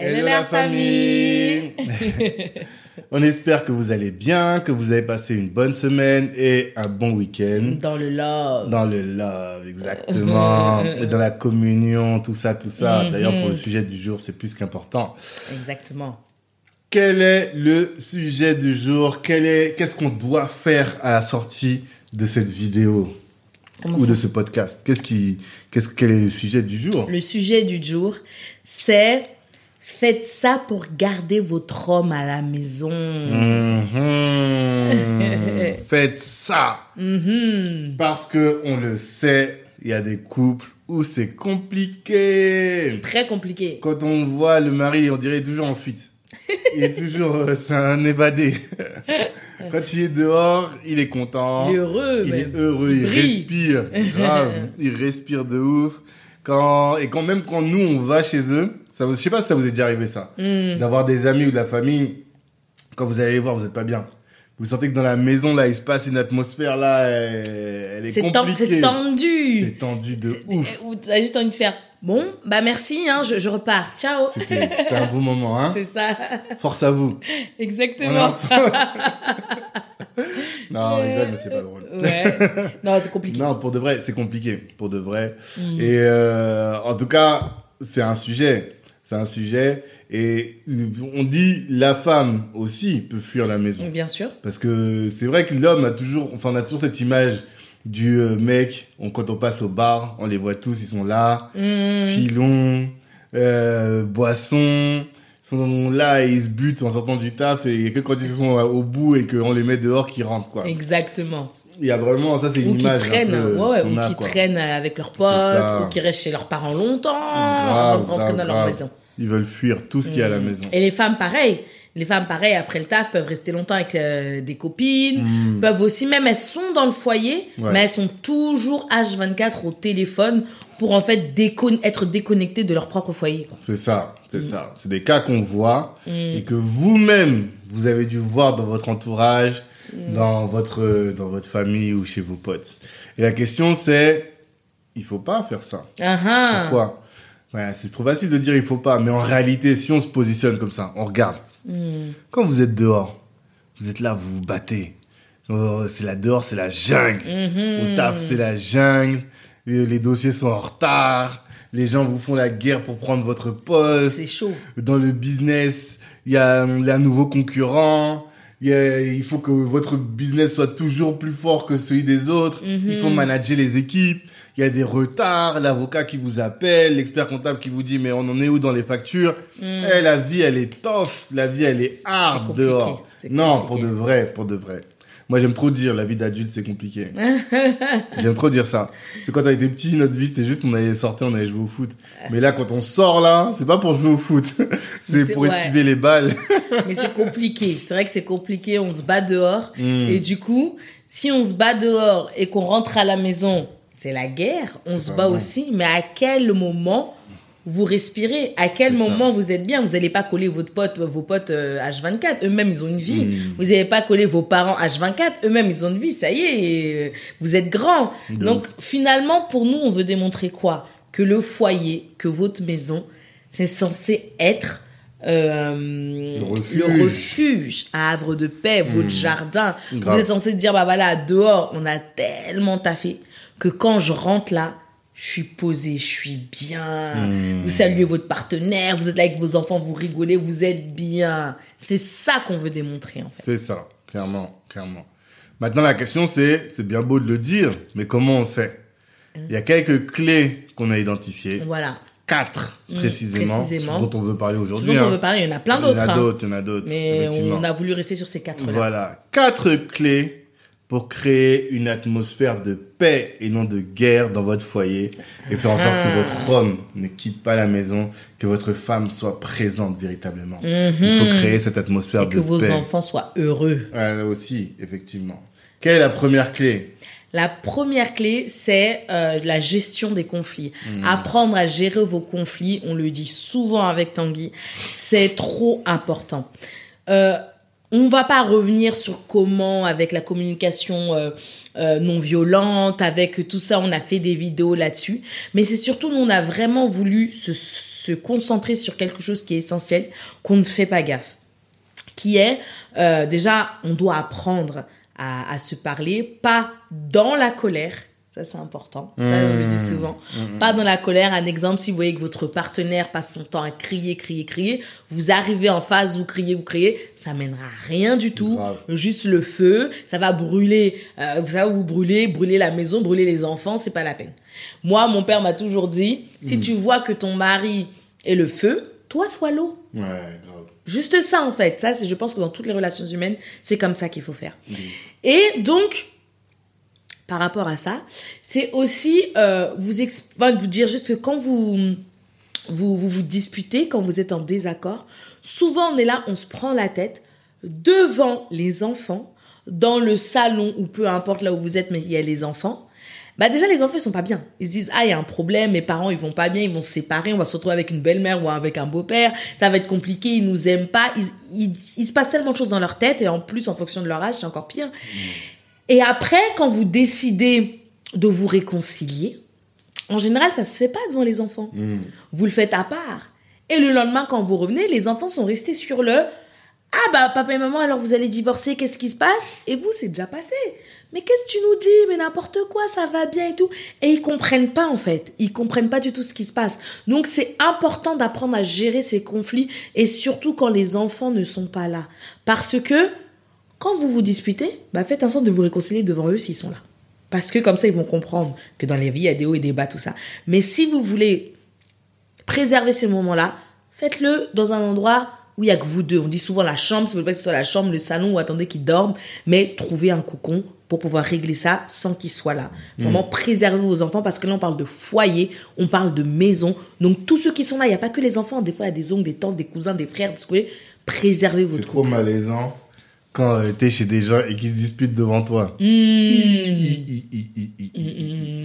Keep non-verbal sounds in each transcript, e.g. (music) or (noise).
Hello la famille (laughs) On espère que vous allez bien, que vous avez passé une bonne semaine et un bon week-end. Dans le love. Dans le love, exactement. (laughs) et dans la communion, tout ça, tout ça. Mhm. D'ailleurs, pour le sujet du jour, c'est plus qu'important. Exactement. Quel est le sujet du jour? Quel est, qu'est-ce qu'on doit faire à la sortie de cette vidéo? Comment ou de ce podcast? Qu'est-ce qui, qu'est-ce, quel est le sujet du jour? Le sujet du jour, c'est faites ça pour garder votre homme à la maison. Mhm. (laughs) Faites ça Mhm. parce que on le sait, il y a des couples où c'est compliqué. Très compliqué. Quand on voit le mari, on dirait toujours en fuite. Il est toujours, euh, c'est un évadé. (laughs) Quand il est dehors, il est content. Il est heureux, Il est heureux, il, Il respire. Grave, il respire de ouf. Quand, et quand même quand nous, on va chez eux, ça, vous- je sais pas si ça vous est déjà arrivé ça. Mm. D'avoir des amis ou de la famille, quand vous allez les voir, vous êtes pas bien. Vous sentez que dans la maison, là, il se passe une atmosphère, là, elle, est, ten- compliquée. c'est tendu. C'est tendu de ouf. Ou t'as juste envie de faire bon, bah merci, hein, je, je repars. Ciao. C'était un bon moment, hein. C'est ça. Force à vous. Est Exactement. (laughs) non, on rigole, mais c'est pas drôle. Ouais. Non, c'est compliqué. Non, pour de vrai, c'est compliqué, pour de vrai. Mm. Et euh, en tout cas, c'est un sujet. C'est un sujet. Et on dit la femme aussi peut fuir la maison. Bien sûr. Parce que c'est vrai que l'homme a toujours, enfin, on a toujours cette image du euh, mec. On, quand on passe au bar, on les voit tous, ils sont là, Mm. pilons, euh, boissons. Sont là et ils se butent en sortant du taf et que quand ils sont au bout et qu'on les met dehors qu'ils rentrent quoi. Exactement. Il y a vraiment ça c'est Ou une qui image un traînent, peu ouais, ouais, qu'on ou qui traînent avec leurs potes, ou qui restent chez leurs parents longtemps, Grave, avant de rentrer grave, dans leur grave. maison. Ils veulent fuir tout ce qu'il y a à la maison. Et les femmes, pareil. Les femmes, pareil, après le taf, peuvent rester longtemps avec euh, des copines. Mm. Peuvent aussi, même elles sont dans le foyer, Ouais. mais elles sont toujours H24 au téléphone pour en fait décon- être déconnectées de leur propre foyer. C'est ça, Mm. c'est ça. C'est des cas qu'on voit et que vous-même vous avez dû voir dans votre entourage, Mm. dans votre dans votre famille ou chez vos potes. Et la question c'est, il faut pas faire ça. Ah ah. Pourquoi? Ouais, c'est trop facile de dire il faut pas, mais en réalité, si on se positionne comme ça, on regarde. Mm. Quand vous êtes dehors, vous êtes là, vous vous battez. Oh, c'est la dehors, c'est la jungle. Mhm. Au taf, c'est la jungle. Euh, Les dossiers sont en retard. Les gens vous font la guerre pour prendre votre poste. C'est chaud. Dans le business, il y a un nouveau concurrent. Il, y a- il faut que votre business soit toujours plus fort que celui des autres. Mhm. Il faut manager les équipes. Il y a des retards, l'avocat qui vous appelle, l'expert comptable qui vous dit mais on en est où dans les factures Eh, La vie elle est tough, la vie elle est hard dehors. c'est Non, pour de vrai, pour de vrai. Moi j'aime trop dire la vie d'adulte c'est compliqué. (laughs) j'aime trop dire ça. Que quand on était petit, notre vie c'était juste on allait sortir, on allait jouer au foot. Mais là quand on sort là, c'est pas pour jouer au foot, (laughs) c'est c'est- pour ouais. esquiver les balles. (laughs) Mais c'est compliqué. C'est vrai que c'est compliqué. On se bat dehors. Mm. Et du coup, si on se bat dehors et qu'on rentre à la maison, c'est la guerre. On se bat aussi. Mais à quel moment vous respirez? À quel ça. moment vous êtes bien? Vous n'allez pas coller votre pote, vos potes euh, H24. Eux-mêmes, ils ont une vie. Mm. Vous n'allez pas coller vos parents H24. Eux-mêmes, ils ont une vie. Ça y est, euh, vous êtes grands. De Donc, finalement, pour nous, on veut démontrer quoi? Que le foyer, que votre maison, c'est censé être euh, Le refuge. le refuge, havre de paix, votre jardin. Grave. Vous êtes censé dire, bah voilà, dehors, on a tellement taffé que quand je rentre là, je suis posée, je suis bien. Hmm. Vous saluez votre partenaire, vous êtes là avec vos enfants, vous rigolez, vous êtes bien. C'est ça qu'on veut démontrer, en fait. C'est ça, clairement, clairement. Maintenant, la question, c'est, c'est bien beau de le dire, mais comment on fait? Il y a quelques clés qu'on a identifiées, Voilà. Quatre Mm, précisément, précisément. dont on veut parler aujourd'hui. dont on hein. veut parler, il y en a plein Il y en d'autres. a hein. d'autres, il y en a d'autres. Mais on a voulu rester sur ces quatre-là. Voilà, quatre clés pour créer une atmosphère de paix et non de guerre dans votre foyer et faire en sorte que Ah. votre homme ne quitte pas la maison, que votre femme soit présente véritablement. Il faut créer cette atmosphère Et de que vos paix. enfants soient heureux. Ah, là aussi, effectivement. Quelle est la première clé? La première clé, c'est euh, la gestion des conflits. Apprendre à gérer vos conflits, on le dit souvent avec Tanguy, c'est trop important. Euh, on va pas revenir sur comment, avec la communication euh, euh, non violente, avec tout ça, on a fait des vidéos là-dessus. Mais c'est surtout, nous, on a vraiment voulu se, se concentrer sur quelque chose qui est essentiel, qu'on ne fait pas gaffe qui est euh, déjà on doit apprendre à, à se parler pas dans la colère. Ça c'est important. Ça, on le dit souvent. Pas dans la colère. Un exemple si vous voyez que votre partenaire passe son temps à crier crier crier vous arrivez en phase vous criez vous criez ça mènera à rien du tout. Juste le feu. Ça va brûler euh, ça va vous brûler brûler la maison brûler les enfants c'est pas la peine. Moi mon père m'a toujours dit si tu vois que ton mari est le feu toi sois l'eau. Ouais, grave. Juste ça, en fait. Ça, je pense que dans toutes les relations humaines, c'est comme ça qu'il faut faire. Et donc, par rapport à ça, c'est aussi euh, vous, enfin, vous dire juste que quand vous, vous, vous vous disputez, quand vous êtes en désaccord, souvent on est là, on se prend la tête devant les enfants, dans le salon ou peu importe là où vous êtes, mais il y a les enfants. Bah déjà les enfants ils sont pas bien. Ils se disent ah il y a un problème, mes parents ils vont pas bien, ils vont se séparer, on va se retrouver avec une belle-mère ou avec un beau-père, ça va être compliqué, ils nous aiment pas, ils, ils- il se passe tellement de choses dans leur tête et en plus en fonction de leur âge c'est encore pire. Et après quand vous décidez de vous réconcilier, en général ça se fait pas devant les enfants. Vous le faites à part. Et le lendemain quand vous revenez, les enfants sont restés sur le ah bah papa et maman alors vous allez divorcer, qu'est-ce qui se passe? Et vous c'est déjà passé. Mais qu'est-ce que tu nous dis? Mais n'importe quoi, ça va bien et tout. Et ils comprennent pas en fait. Ils comprennent pas du tout ce qui se passe. Donc c'est important d'apprendre à gérer ces conflits et surtout quand les enfants ne sont pas là. Parce que quand vous vous disputez, bah faites en sorte de vous réconcilier devant eux s'ils sont là. Parce que comme ça ils vont comprendre que dans les vies il y a des hauts et des bas tout ça. Mais si vous voulez préserver ces moments-là, faites-le dans un endroit où il y a que vous deux. On dit souvent la chambre, si vous voulez pas que ce soit la chambre, le salon ou attendez qu'ils dorment, mais trouvez un cocon pour pouvoir régler ça sans qu'ils soient là. Vraiment préservez vos enfants parce que là on parle de foyer, on parle de maison. Donc tous ceux qui sont là, il n'y a pas que les enfants, des fois il y a des oncles, des tantes, des cousins, des frères, voulez. Préservez C'est votre trop couple. malaisant quand euh, t'es chez des gens et qu'ils se disputent devant toi. Mmh.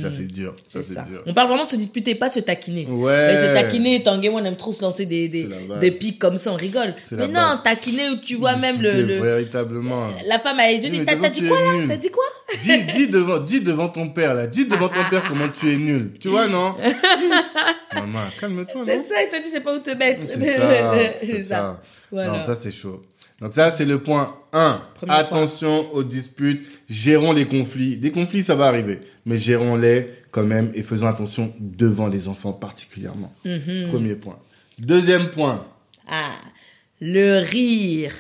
Ça c'est dur. Ça C'est dur. On parle vraiment de se disputer, pas se taquiner. Ouais. Mais se taquiner, Tanguy, moi, on aime trop se lancer des, des, des pics comme ça, on rigole. Mais non, base. taquiner où tu vois même le, le- Véritablement. la femme à les yeux, t'as dit quoi là? T'as dit quoi? Dis, dis, devant, dis devant ton père, là. Dis devant ton père comment tu es nul. Tu vois, non? (laughs) Maman, calme-toi, C'est ça, il te dit, c'est pas où te mettre. C'est ça. (laughs) C'est C'est ça. ça. Voilà. Non, ça c'est chaud. Donc ça c'est le point 1. Premier Attention aux disputes, gérons les conflits. Des conflits ça va arriver, mais gérons-les quand même et faisons attention devant les enfants particulièrement. Mhm. Premier point. Deuxième point. Ah, le rire.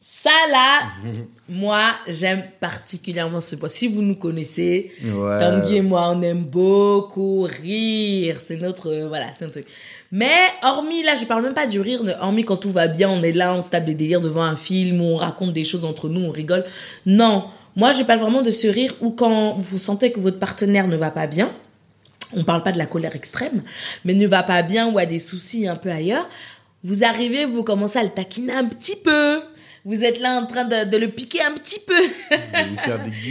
Ça là, moi, j'aime particulièrement ce point. Si vous nous connaissez, Ouais. Tanguy et moi, on aime beaucoup rire. C'est notre, euh, voilà, c'est un truc. Mais hormis là, je parle même pas du rire. Hormis quand tout va bien, on est là, on se tape des délires devant un film, on raconte des choses entre nous, on rigole. Non, moi, je parle vraiment de ce rire où quand vous sentez que votre partenaire ne va pas bien, on parle pas de la colère extrême, mais ne va pas bien ou a des soucis un peu ailleurs, vous arrivez, vous commencez à le taquiner un petit peu. Vous êtes là en train de, de le piquer un petit peu. De lui faire des (laughs)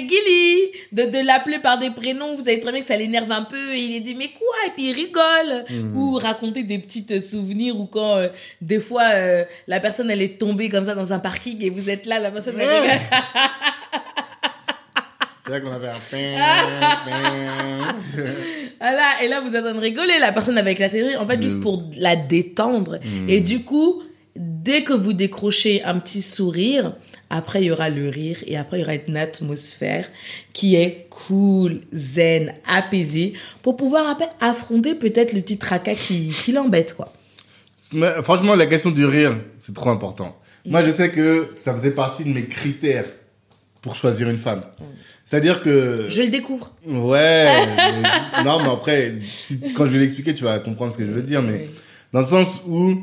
lui guillis. des de, de l'appeler par des prénoms, vous savez très bien que ça l'énerve un peu, et il est dit mais quoi, et puis il rigole, ou raconter des petites euh, souvenirs, ou quand euh, des fois euh, la personne elle est tombée comme ça dans un parking et vous êtes là, la personne elle rigole. (laughs) C'est là qu'on avait un Voilà, et là vous êtes en train de rigoler, la personne avec la télé, en fait, juste pour la détendre. Et du coup, dès que vous décrochez un petit sourire, après il y aura le rire, et après il y aura une atmosphère qui est cool, zen, apaisée, pour pouvoir après affronter peut-être le petit tracas qui, qui l'embête, quoi. Mais franchement, la question du rire, c'est trop important. Moi, je sais que ça faisait partie de mes critères pour choisir une femme. C'est-à-dire que... Je le découvre. Ouais. (laughs) mais- non, mais après, si- quand je vais l'expliquer, tu vas comprendre ce que je veux dire. Mais Oui. dans le sens où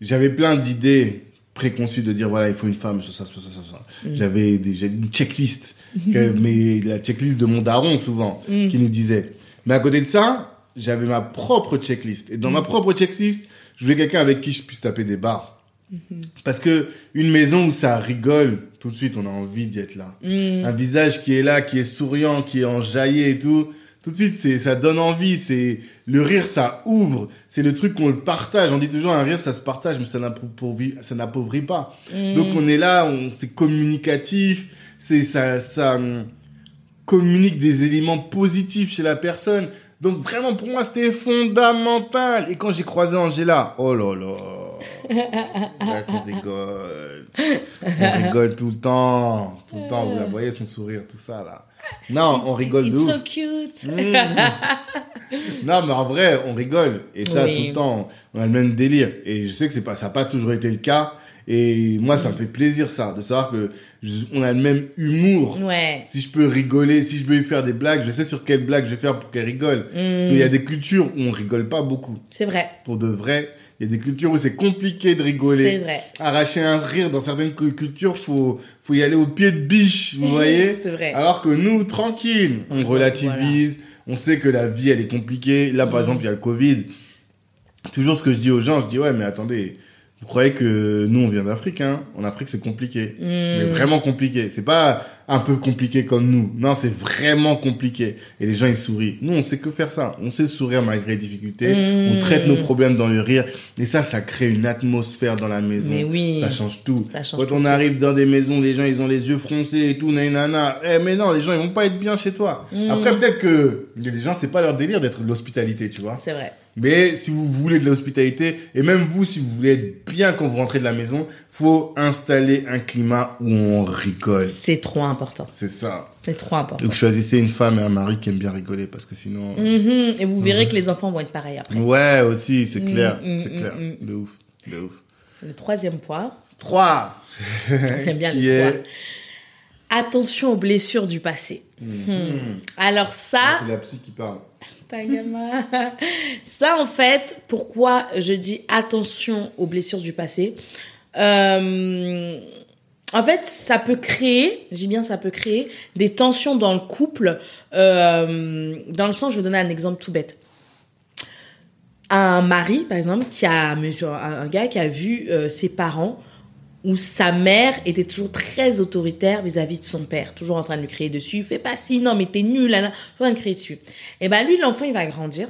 j'avais plein d'idées préconçues de dire, voilà, il faut une femme, ça, ça, ça, ça, ça. ça. J'avais des- une checklist que- (laughs) mais la checklist de mon daron souvent Mm. qui nous disait. Mais à côté de ça, j'avais ma propre checklist. Et dans Mm. ma propre checklist, je voulais quelqu'un avec qui je puisse taper des barres. Mm-hmm. Parce que une maison où ça rigole, tout de suite, on a envie d'y être là. Mm. Un visage qui est là, qui est souriant, qui est enjaillé et tout. Tout de suite, c'est, ça donne envie. C'est, le rire, ça ouvre. C'est le truc qu'on le partage. On dit toujours un rire, ça se partage, mais ça n'appauvrit, ça n'appauvrit pas. Mm. Donc on est là, on, c'est communicatif. C'est, ça, ça hum, communique des éléments positifs chez la personne. Donc vraiment, pour moi, c'était fondamental. Et quand j'ai croisé Angela, oh là là. (laughs) Qu'on rigole. On rigole tout le temps. Tout le temps, vous la voyez, son sourire, tout ça, là. Non, on rigole de It's ouf. so cute. Mmh. non, mais en vrai, on rigole. Et ça, Oui. tout le temps, on a le même délire. Et je sais que c'est pas, ça n'a pas toujours été le cas. Et moi, ça me fait plaisir, ça, de savoir que je- on a le même humour. Ouais. Si je peux rigoler, si je peux lui faire des blagues, je sais sur quelle blague je vais faire pour qu'elle rigole. Parce qu'il y a des cultures où on rigole pas beaucoup. C'est vrai. Pour de vrai, il y a des cultures où c'est compliqué de rigoler. C'est vrai. Arracher un rire dans certaines cu- cultures, faut, faut y aller au pied de biche, vous (laughs) voyez? C'est vrai. Alors que nous, tranquille, on relativise, on sait que la vie, elle est compliquée. Là, par Mhm. exemple, il y a le Covid. Toujours ce que je dis aux gens, je dis, ouais, mais attendez, vous croyez que nous, on vient d'Afrique, hein? En Afrique, c'est compliqué. Mm. Mais vraiment compliqué. C'est pas un peu compliqué comme nous. Non, c'est vraiment compliqué. Et les gens, ils sourient. Nous, on sait que faire ça. On sait sourire malgré les difficultés. Mm. On traite nos problèmes dans le rire. Et ça, ça crée une atmosphère dans la maison. Mais oui. Ça change tout. Ça change Quand tout, on arrive dans des maisons, les gens, ils ont les yeux froncés et tout, nanana. Eh, mais non, les gens, ils vont pas être bien chez toi. Mm. Après, peut-être que les gens, c'est pas leur délire d'être l'hospitalité, tu vois. C'est vrai. Mais si vous voulez de l'hospitalité, et même vous, si vous voulez être bien quand vous rentrez de la maison, faut installer un climat où on rigole. C'est trop important. C'est ça. C'est trop important. Donc choisissez une femme et un mari qui aime bien rigoler, parce que sinon... Mhm. Et vous verrez que les enfants vont être pareils après. Ouais, aussi, c'est clair. Mm, mm, c'est clair. De ouf. De ouf. Le troisième point, 3. (laughs) j'aime bien le est- trois. Attention aux blessures du passé. Hmm. Alors ça, C'est la psy qui parle. (laughs) ça en fait, pourquoi je dis attention aux blessures du passé Euh, En fait, ça peut créer, j'ai bien ça peut créer des tensions dans le couple. euh, dans le sens, je vais donner un exemple tout bête. Un mari, par exemple, qui a un gars qui a vu euh, ses parents où sa mère était toujours très autoritaire vis-à-vis de son père, toujours en train de lui crier dessus, fais pas ci, non mais t'es nul, là, là, toujours en train de crier dessus. Et ben lui, l'enfant, il va grandir.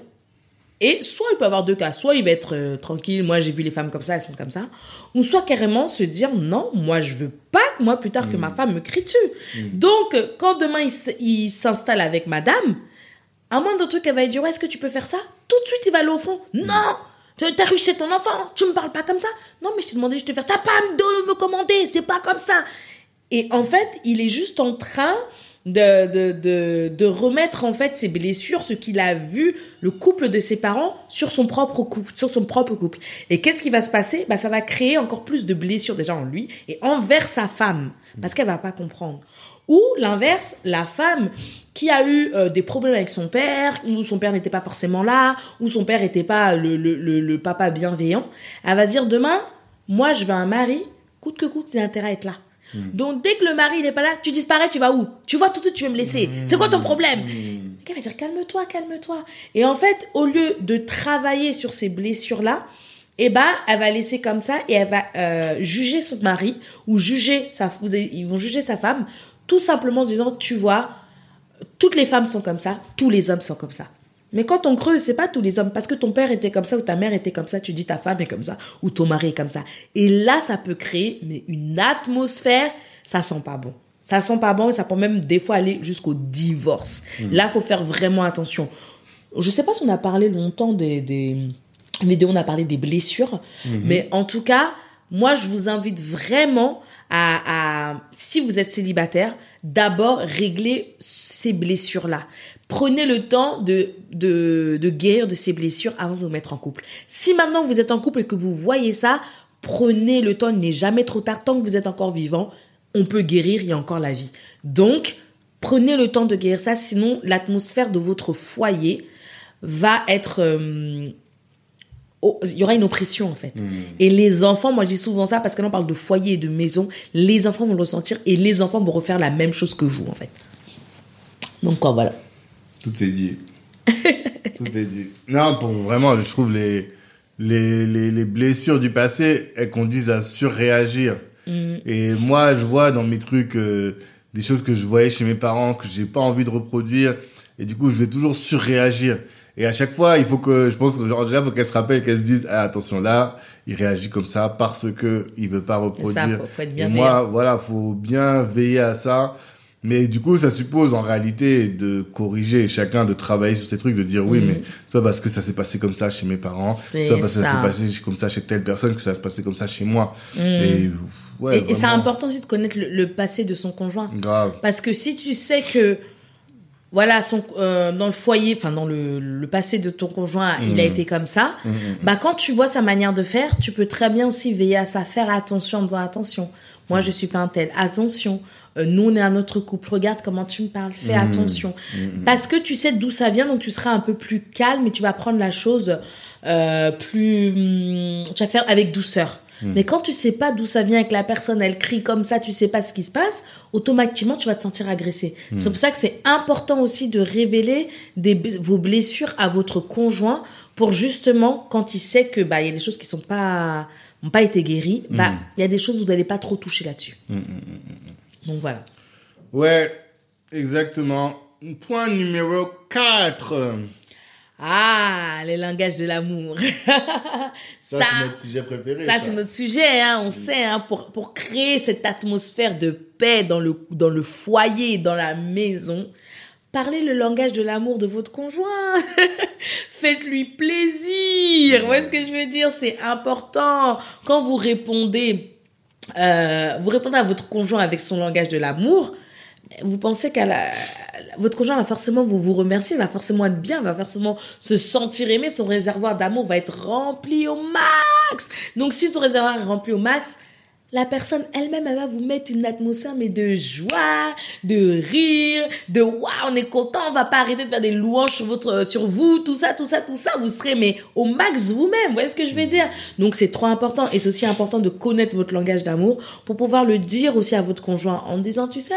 Et soit il peut avoir deux cas, soit il va être euh, tranquille, moi j'ai vu les femmes comme ça, elles sont comme ça, ou soit carrément se dire non, moi je veux pas que moi plus tard que ma femme me crie dessus. Donc euh, quand demain il s'installe avec madame, à moins d'un truc, elle va lui dire, ouais, est-ce que tu peux faire ça? Tout de suite, il va aller au front. Non T'as ruché ton enfant, tu me parles pas comme ça. Non, mais je t'ai demandé de te faire. T'as pas de me commander, c'est pas comme ça. Et en fait, il est juste en train de, de, de, de remettre en fait ses blessures, ce qu'il a vu, le couple de ses parents, sur son propre couple. Sur son propre couple. Et qu'est-ce qui va se passer? Bah, Ça va créer encore plus de blessures déjà en lui et envers sa femme. Parce qu'elle va pas comprendre. Ou l'inverse, la femme qui a eu euh, des problèmes avec son père, ou son père n'était pas forcément là, ou son père n'était pas le, le, le, le papa bienveillant, elle va se dire demain, moi je veux un mari, coûte que coûte, il a intérêt à être là. Donc dès que le mari n'est pas là, tu disparais, tu vas où? Tu vois tout de suite, tu veux me laisser. C'est quoi ton problème? Elle va dire calme-toi, calme-toi. Et en fait, au lieu de travailler sur ces blessures-là, eh ben, elle va laisser comme ça et elle va euh, juger son mari ou juger sa, vous avez- ils vont juger sa femme tout simplement en se disant, tu vois, toutes les femmes sont comme ça, tous les hommes sont comme ça. Mais quand on creuse, c'est pas tous les hommes. Parce que ton père était comme ça ou ta mère était comme ça, tu dis ta femme est comme ça ou ton mari est comme ça. Et là, ça peut créer mais une atmosphère, ça sent pas bon. Ça sent pas bon et ça peut même des fois aller jusqu'au divorce. Là, faut faire vraiment attention. Je sais pas si on a parlé longtemps des, des vidéos, on a parlé des blessures, mais en tout cas, moi, je vous invite vraiment si vous êtes célibataire, d'abord régler ces blessures-là. Prenez le temps de guérir de ces blessures avant de vous mettre en couple. Si maintenant vous êtes en couple et que vous voyez ça, prenez le temps, il n'est jamais trop tard. Tant que vous êtes encore vivant, on peut guérir, il y a encore la vie. Donc, prenez le temps de guérir ça, sinon l'atmosphère de votre foyer va être... euh, oh, il y aura une oppression en fait. Et les enfants, moi je dis souvent ça parce que là on parle de foyer et de maison, les enfants vont le ressentir et les enfants vont refaire la même chose que vous en fait. Donc quoi, voilà. Tout est dit. (laughs) Tout est dit. Non, pour vraiment, je trouve les, les, les, les blessures du passé, elles conduisent à surréagir. Et moi, je vois dans mes trucs euh, des choses que je voyais chez mes parents que j'ai pas envie de reproduire. Et du coup, je vais toujours surréagir. Et à chaque fois, il faut que, je pense que genre, déjà, faut qu'elle se rappelle, qu'elle se dise, ah, attention, là, il réagit comme ça parce que il veut pas reproduire. faut- faut être Et bienveillant. moi, voilà, faut bien veiller à ça. Mais du coup, ça suppose en réalité de corriger chacun, de travailler sur ces trucs, de dire oui, mais c'est pas parce que ça s'est passé comme ça chez mes parents, C'est pas parce que ça ça. s'est passé comme ça chez telle personne que ça va se passer comme ça chez moi. Et ouais, et et c'est important aussi de connaître le, le passé de son conjoint. Grave. Parce que si tu sais que, voilà, son, euh, dans le foyer, enfin, dans le, le passé de ton conjoint, il a été comme ça, bah, quand tu vois sa manière de faire, tu peux très bien aussi veiller à ça, faire attention en disant attention. Moi, je suis pas un tel. Attention. Euh, nous, on est un autre couple. Regarde comment tu me parles. Fais attention. Parce que tu sais d'où ça vient, donc tu seras un peu plus calme et tu vas prendre la chose euh, plus. hum, Tu vas faire avec douceur. Mais quand tu sais pas d'où ça vient que la personne elle crie comme ça, tu sais pas ce qui se passe, automatiquement tu vas te sentir agressé. C'est pour ça que c'est important aussi de révéler des, vos blessures à votre conjoint pour justement quand il sait que bah il y a des choses qui sont pas ont pas été guéries, bah il y a des choses où vous n'allez pas trop toucher là-dessus. Donc voilà. Ouais, exactement. Point numéro 4. Ah, les langages de l'amour. Ça, (laughs) ça, c'est notre sujet préféré. Ça, c'est notre sujet, hein, on sait, hein, pour, pour créer cette atmosphère de paix dans le, dans le foyer, dans la maison. Parlez le langage de l'amour de votre conjoint. (laughs) Faites-lui plaisir. Vous voyez ce que je veux dire? C'est important. Quand vous répondez, euh, vous répondez à votre conjoint avec son langage de l'amour, vous pensez qu'à la, votre conjoint va forcément vous, vous remercier, va forcément être bien, va forcément se sentir aimé, son réservoir d'amour va être rempli au max. Donc si son réservoir est rempli au max, la personne elle-même, elle va vous mettre une atmosphère mais de joie, de rire, de waouh, on est content, on va pas arrêter de faire des louanges sur votre, sur vous, tout ça, tout ça, tout ça. Vous serez mais au max vous-même. Vous voyez ce que je veux dire? Donc c'est trop important et c'est aussi important de connaître votre langage d'amour pour pouvoir le dire aussi à votre conjoint en disant, tu sais,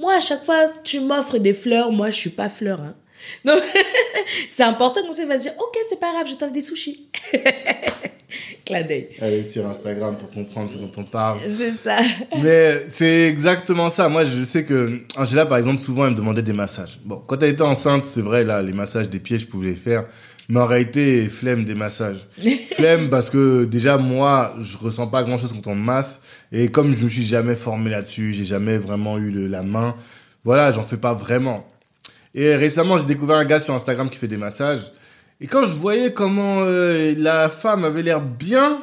moi à chaque fois tu m'offres des fleurs, moi je suis pas fleur. Hein. Donc (laughs) c'est important qu'on va se dire, ok c'est pas grave, je t'offre des sushis. (laughs) Clin d'œil. Allez sur Instagram pour comprendre ce dont on parle. C'est ça. Mais c'est exactement ça. Moi, je sais que Angela, par exemple, souvent, elle me demandait des massages. Bon, quand elle était enceinte, c'est vrai, là, les massages des pieds, je pouvais les faire. Mais en réalité, flemme des massages. (laughs) flemme parce que déjà, moi, je ressens pas grand chose quand on masse. Et comme je me suis jamais formé là-dessus, j'ai jamais vraiment eu le- la main. Voilà, j'en fais pas vraiment. Et récemment, j'ai découvert un gars sur Instagram qui fait des massages. Et quand je voyais comment euh, la femme avait l'air bien,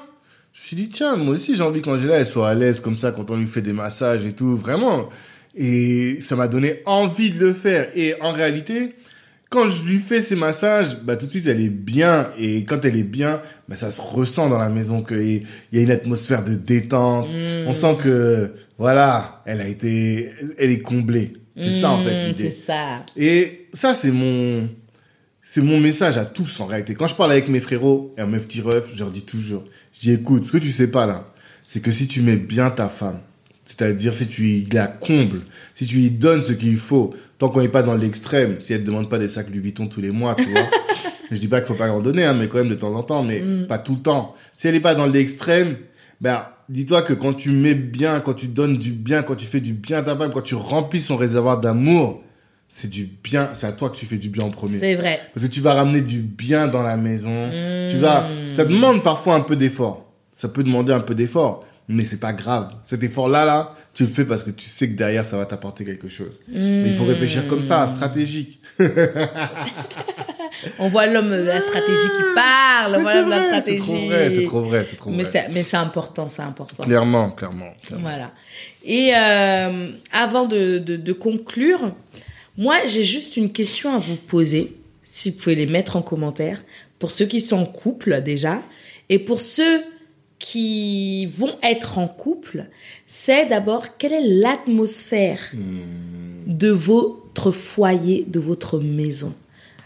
je me suis dit, tiens, moi aussi, j'ai envie qu'Angela, elle soit à l'aise comme ça quand on lui fait des massages et tout, vraiment. Et ça m'a donné envie de le faire. Et en réalité, quand je lui fais ces massages, bah, tout de suite, elle est bien. Et quand elle est bien, bah, ça se ressent dans la maison qu'il y a une atmosphère de détente. On sent que, voilà, elle a été, elle est comblée. C'est ça, en fait, Mmh, l'idée. C'est ça. Et ça, c'est mon, c'est mon message à tous en réalité. Quand je parle avec mes frérots et à mes petits refs, je leur dis toujours, je dis écoute, ce que tu sais pas là, c'est que si tu mets bien ta femme, c'est-à-dire si tu la combles, si tu lui donnes ce qu'il faut, tant qu'on n'est pas dans l'extrême, si elle te demande pas des sacs Louis Vuitton tous les mois, tu vois. (laughs) je dis pas qu'il faut pas leur donner, hein, mais quand même de temps en temps, mais pas tout le temps. Si elle n'est pas dans l'extrême, ben, dis-toi que quand tu mets bien, quand tu donnes du bien, quand tu fais du bien à ta femme, quand tu remplis son réservoir d'amour, c'est du bien, c'est à toi que tu fais du bien en premier. C'est vrai. Parce que tu vas ramener du bien dans la maison. Mmh. Tu vas, ça demande parfois un peu d'effort. Ça peut demander un peu d'effort, mais c'est pas grave. Cet effort-là, là, tu le fais parce que tu sais que derrière, ça va t'apporter quelque chose. Mais il faut réfléchir comme ça, stratégique. (laughs) On voit l'homme de la stratégie qui parle, on voit c'est l'homme de la stratégie. c'est trop vrai, c'est trop vrai, c'est trop Mais vrai. mais c'est important, c'est important. Clairement, clairement. clairement. Voilà. Et euh, avant de, de, de conclure, moi, j'ai juste une question à vous poser, si vous pouvez les mettre en commentaire, pour ceux qui sont en couple déjà, et pour ceux qui vont être en couple, c'est d'abord quelle est l'atmosphère de votre foyer, de votre maison?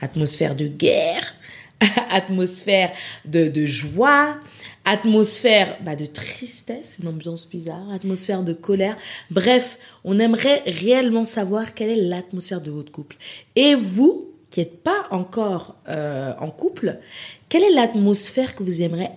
Atmosphère de guerre, (laughs) atmosphère de, joie, atmosphère bah, de tristesse, une ambiance bizarre, atmosphère de colère. Bref, on aimerait réellement savoir quelle est l'atmosphère de votre couple. Et vous, qui n'êtes pas encore euh, en couple, quelle est l'atmosphère que vous aimeriez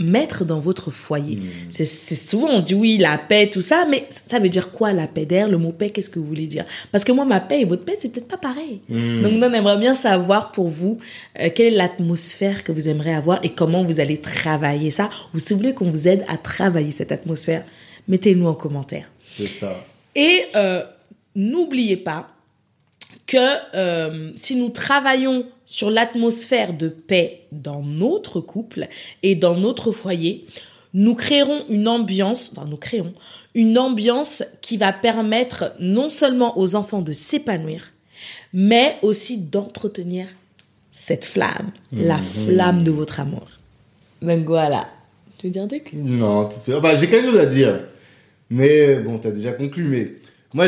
mettre dans votre foyer. C'est c'est souvent on dit oui la paix tout ça, mais ça veut dire quoi la paix D'ailleurs le mot paix qu'est-ce que vous voulez dire? Parce que moi ma paix et votre paix c'est peut-être pas pareil. Donc nous, on aimerait bien savoir pour vous euh, quelle est l'atmosphère que vous aimeriez avoir et comment vous allez travailler ça. Ou si vous voulez qu'on vous aide à travailler cette atmosphère, mettez-nous en commentaire. C'est ça. Et euh, n'oubliez pas que euh, si nous travaillons sur l'atmosphère de paix dans notre couple et dans notre foyer, nous créerons une ambiance, enfin, nous créons une ambiance qui va permettre non seulement aux enfants de s'épanouir, mais aussi d'entretenir cette flamme, la flamme de votre amour. Donc voilà. Tu veux dire des trucs Non, tout bah, j'ai quelque chose à dire. Mais bon, t'as déjà conclu, mais moi,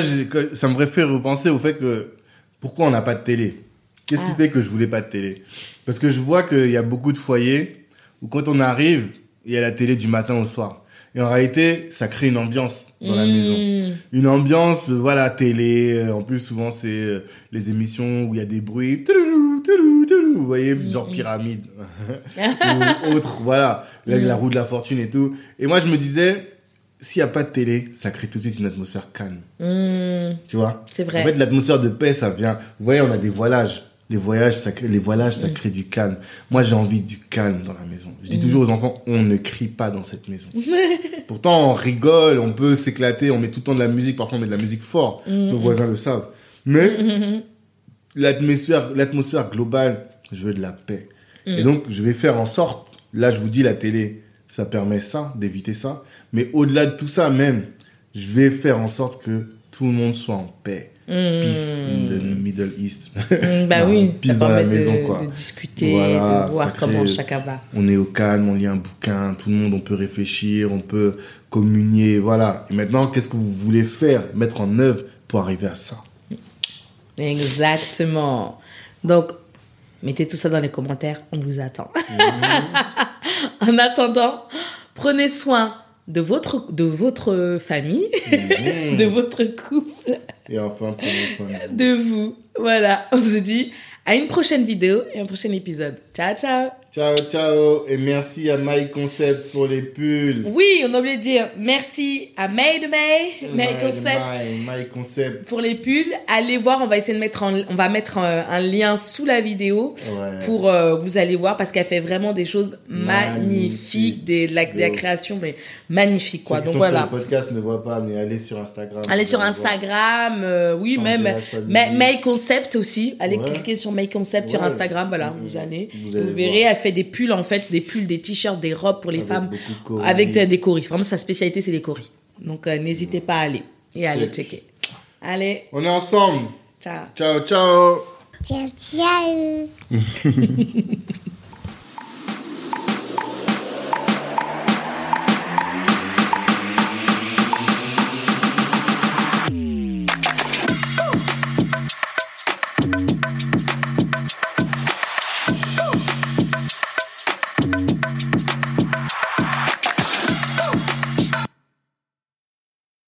ça me fait repenser au fait que pourquoi on n'a pas de télé? Qu'est-ce qui Ah. fait que je voulais pas de télé? Parce que je vois qu'il y a beaucoup de foyers où quand on arrive, il y a la télé du matin au soir. Et en réalité, ça crée une ambiance dans la maison. Une ambiance, voilà, télé. euh, En plus, souvent, c'est euh, les émissions où il y a des bruits. Touloulou, touloulou, touloulou, Vous voyez, genre pyramide. (laughs) (laughs) ou autre, voilà. La, la roue de la fortune et tout. Et moi, je me disais, s'il n'y a pas de télé, ça crée tout de suite une atmosphère calme. Tu vois? C'est vrai. En fait, l'atmosphère de paix, ça vient. Vous voyez, on a des voilages. Les voyages, ça crée, les voilages, ça crée du calme. Moi, j'ai envie du calme dans la maison. Je dis toujours aux enfants, on ne crie pas dans cette maison. (laughs) Pourtant, on rigole, on peut s'éclater, on met tout le temps de la musique. Parfois, on met de la musique fort. Nos voisins le savent. Mais l'atmosphère, l'atmosphère globale, je veux de la paix. Et donc, je vais faire en sorte. Là, je vous dis, la télé, ça permet ça, d'éviter ça. Mais au-delà de tout ça, même, je vais faire en sorte que tout le monde soit en paix. Peace in the Middle East. Mmh, bah (laughs) Non, oui, peace dans la maison, de, quoi. de discuter, Voilà, de voir comment chacun va. on est au calme, on lit un bouquin, tout le monde, on peut réfléchir, on peut communier, voilà. Et maintenant, qu'est-ce que vous voulez faire, mettre en œuvre pour arriver à ça? Exactement. Donc, mettez tout ça dans les commentaires, on vous attend. (laughs) en attendant, prenez soin de votre, de votre famille, (laughs) de votre couple, Et enfin, de vous. Voilà, on se dit à une prochaine vidéo et un prochain épisode. Ciao, ciao. Ciao, ciao, et merci à My Concept pour les pulls. Oui, on a oublié de dire merci à May de May, May Concept. My, My Concept. pour les pulls, allez voir, on va essayer de mettre en, on va mettre un, un lien sous la vidéo Ouais. pour euh, vous allez voir parce qu'elle fait vraiment des choses Magnifique. magnifiques, des, de la, de création mais magnifique quoi. Ceux qui Donc sont voilà. Sur le podcast ne voient pas, mais allez sur Instagram. Allez sur. Instagram, euh, oui, Angela même. May, May Concept aussi. Allez Ouais. cliquer sur May Concept sur. Instagram, voilà, Vous- vous allez. vous verrez, elle fait des pulls en fait, des pulls, des t-shirts, des robes pour les Avec femmes, de avec des, des coris. Vraiment, sa spécialité c'est les coris. Donc euh, n'hésitez pas à aller et à aller Check. checker. Allez, On est ensemble. ciao. Ciao, ciao. Ciao, ciao. (laughs)